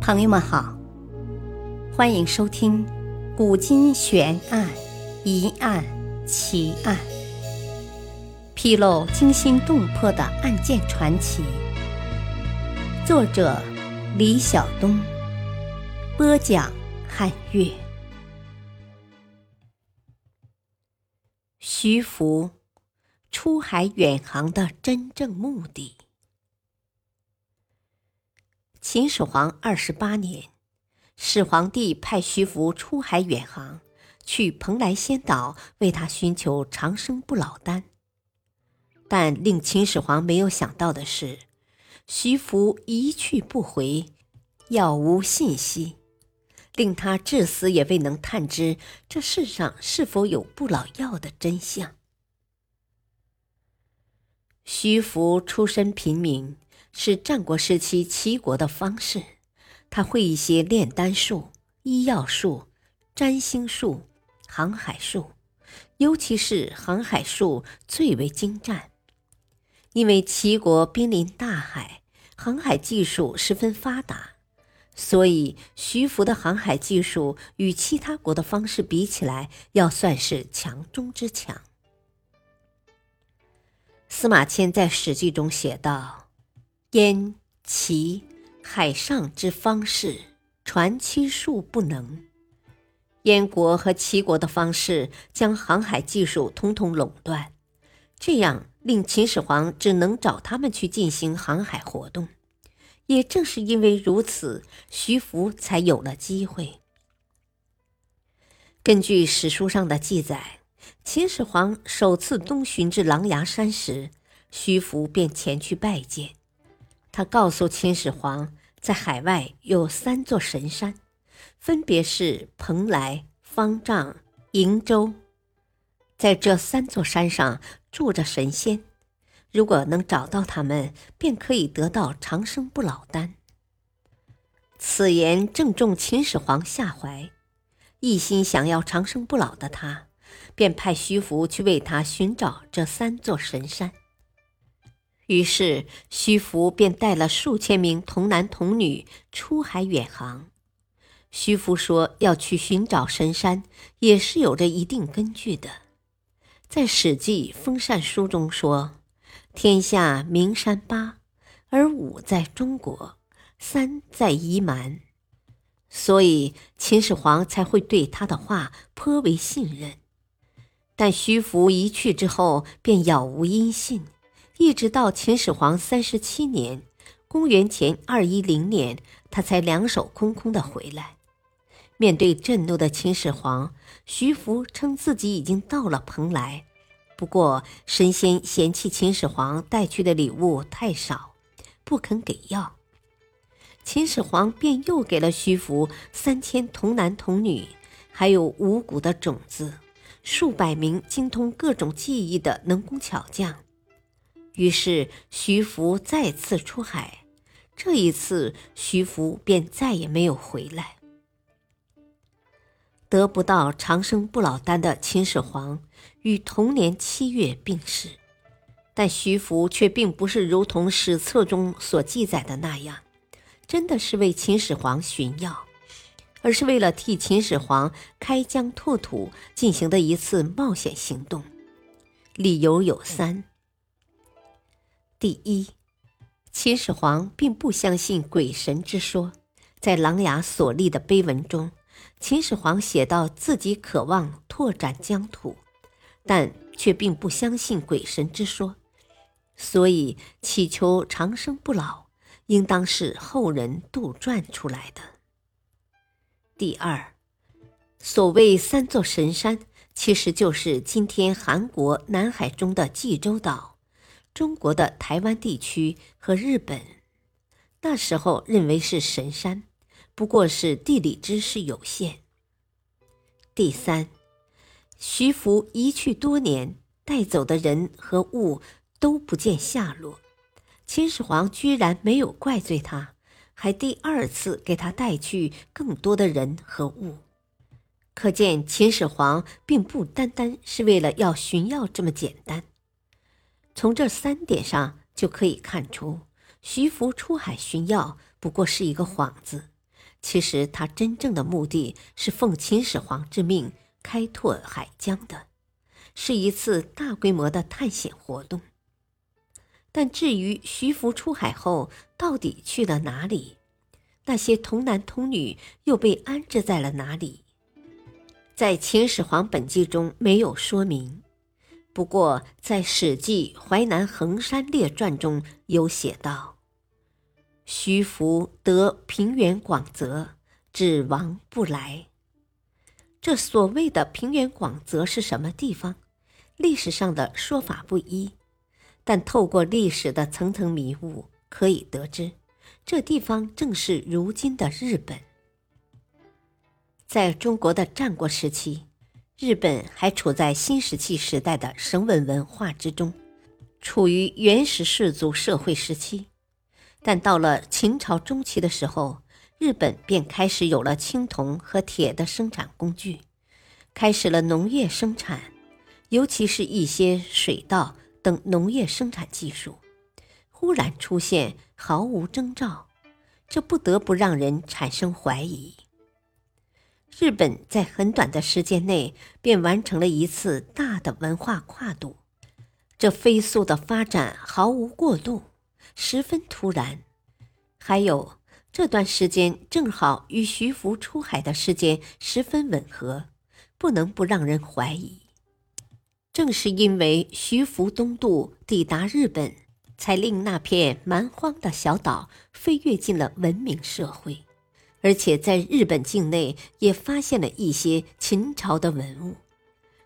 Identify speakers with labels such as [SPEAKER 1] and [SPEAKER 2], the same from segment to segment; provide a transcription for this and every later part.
[SPEAKER 1] 朋友们好，欢迎收听《古今悬案、疑案、奇案》，披露惊心动魄的案件传奇。作者：李晓东，播讲：汉月。徐福出海远航的真正目的。秦始皇二十八年，始皇帝派徐福出海远航，去蓬莱仙岛为他寻求长生不老丹。但令秦始皇没有想到的是，徐福一去不回，杳无信息，令他至死也未能探知这世上是否有不老药的真相。徐福出身平民。是战国时期齐国的方士，他会一些炼丹术、医药术、占星术、航海术，尤其是航海术最为精湛。因为齐国濒临大海，航海技术十分发达，所以徐福的航海技术与其他国的方式比起来，要算是强中之强。司马迁在《史记》中写道。燕、齐海上之方士，传七术不能。燕国和齐国的方式将航海技术统统垄断，这样令秦始皇只能找他们去进行航海活动。也正是因为如此，徐福才有了机会。根据史书上的记载，秦始皇首次东巡至狼牙山时，徐福便前去拜见。他告诉秦始皇，在海外有三座神山，分别是蓬莱、方丈、瀛洲。在这三座山上住着神仙，如果能找到他们，便可以得到长生不老丹。此言正中秦始皇下怀，一心想要长生不老的他，便派徐福去为他寻找这三座神山。于是，徐福便带了数千名童男童女出海远航。徐福说要去寻找神山，也是有着一定根据的。在《史记·封禅书》中说：“天下名山八，而五在中国，三在夷蛮。”所以秦始皇才会对他的话颇为信任。但徐福一去之后，便杳无音信。一直到秦始皇三十七年（公元前二一零年），他才两手空空的回来。面对震怒的秦始皇，徐福称自己已经到了蓬莱，不过神仙嫌弃秦始皇带去的礼物太少，不肯给药。秦始皇便又给了徐福三千童男童女，还有五谷的种子，数百名精通各种技艺的能工巧匠。于是，徐福再次出海。这一次，徐福便再也没有回来。得不到长生不老丹的秦始皇于同年七月病逝，但徐福却并不是如同史册中所记载的那样，真的是为秦始皇寻药，而是为了替秦始皇开疆拓土进行的一次冒险行动。理由有三。第一，秦始皇并不相信鬼神之说。在琅琊所立的碑文中，秦始皇写到自己渴望拓展疆土，但却并不相信鬼神之说，所以祈求长生不老，应当是后人杜撰出来的。第二，所谓三座神山，其实就是今天韩国南海中的济州岛。中国的台湾地区和日本，那时候认为是神山，不过是地理知识有限。第三，徐福一去多年，带走的人和物都不见下落，秦始皇居然没有怪罪他，还第二次给他带去更多的人和物，可见秦始皇并不单单是为了要寻药这么简单。从这三点上就可以看出，徐福出海寻药不过是一个幌子，其实他真正的目的是奉秦始皇之命开拓海疆的，是一次大规模的探险活动。但至于徐福出海后到底去了哪里，那些童男童女又被安置在了哪里，在《秦始皇本纪》中没有说明。不过，在《史记·淮南衡山列传》中有写道：“徐福得平原广泽，指王不来。”这所谓的平原广泽是什么地方？历史上的说法不一。但透过历史的层层迷雾，可以得知，这地方正是如今的日本。在中国的战国时期，日本还处在新石器时代的绳纹文化之中，处于原始氏族社会时期。但到了秦朝中期的时候，日本便开始有了青铜和铁的生产工具，开始了农业生产，尤其是一些水稻。等农业生产技术忽然出现，毫无征兆，这不得不让人产生怀疑。日本在很短的时间内便完成了一次大的文化跨度，这飞速的发展毫无过渡，十分突然。还有这段时间正好与徐福出海的时间十分吻合，不能不让人怀疑。正是因为徐福东渡抵达日本，才令那片蛮荒的小岛飞跃进了文明社会，而且在日本境内也发现了一些秦朝的文物，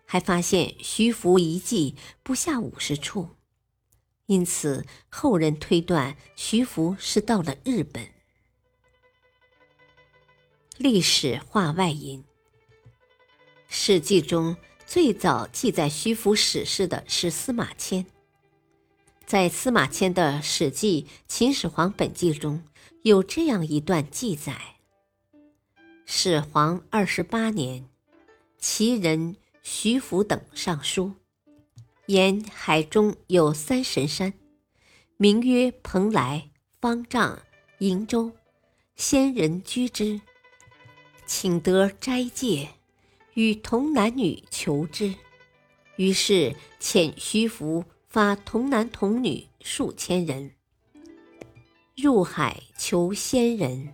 [SPEAKER 1] 还发现徐福遗迹不下五十处，因此后人推断徐福是到了日本。历史话外音：《史记》中。最早记载徐福史事的是司马迁，在司马迁的《史记·秦始皇本纪》中有这样一段记载：始皇二十八年，齐人徐福等上书，言海中有三神山，名曰蓬莱、方丈、瀛洲，仙人居之，请得斋戒。与童男女求之，于是遣徐福发童男童女数千人入海求仙人。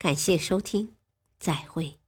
[SPEAKER 1] 感谢收听，再会。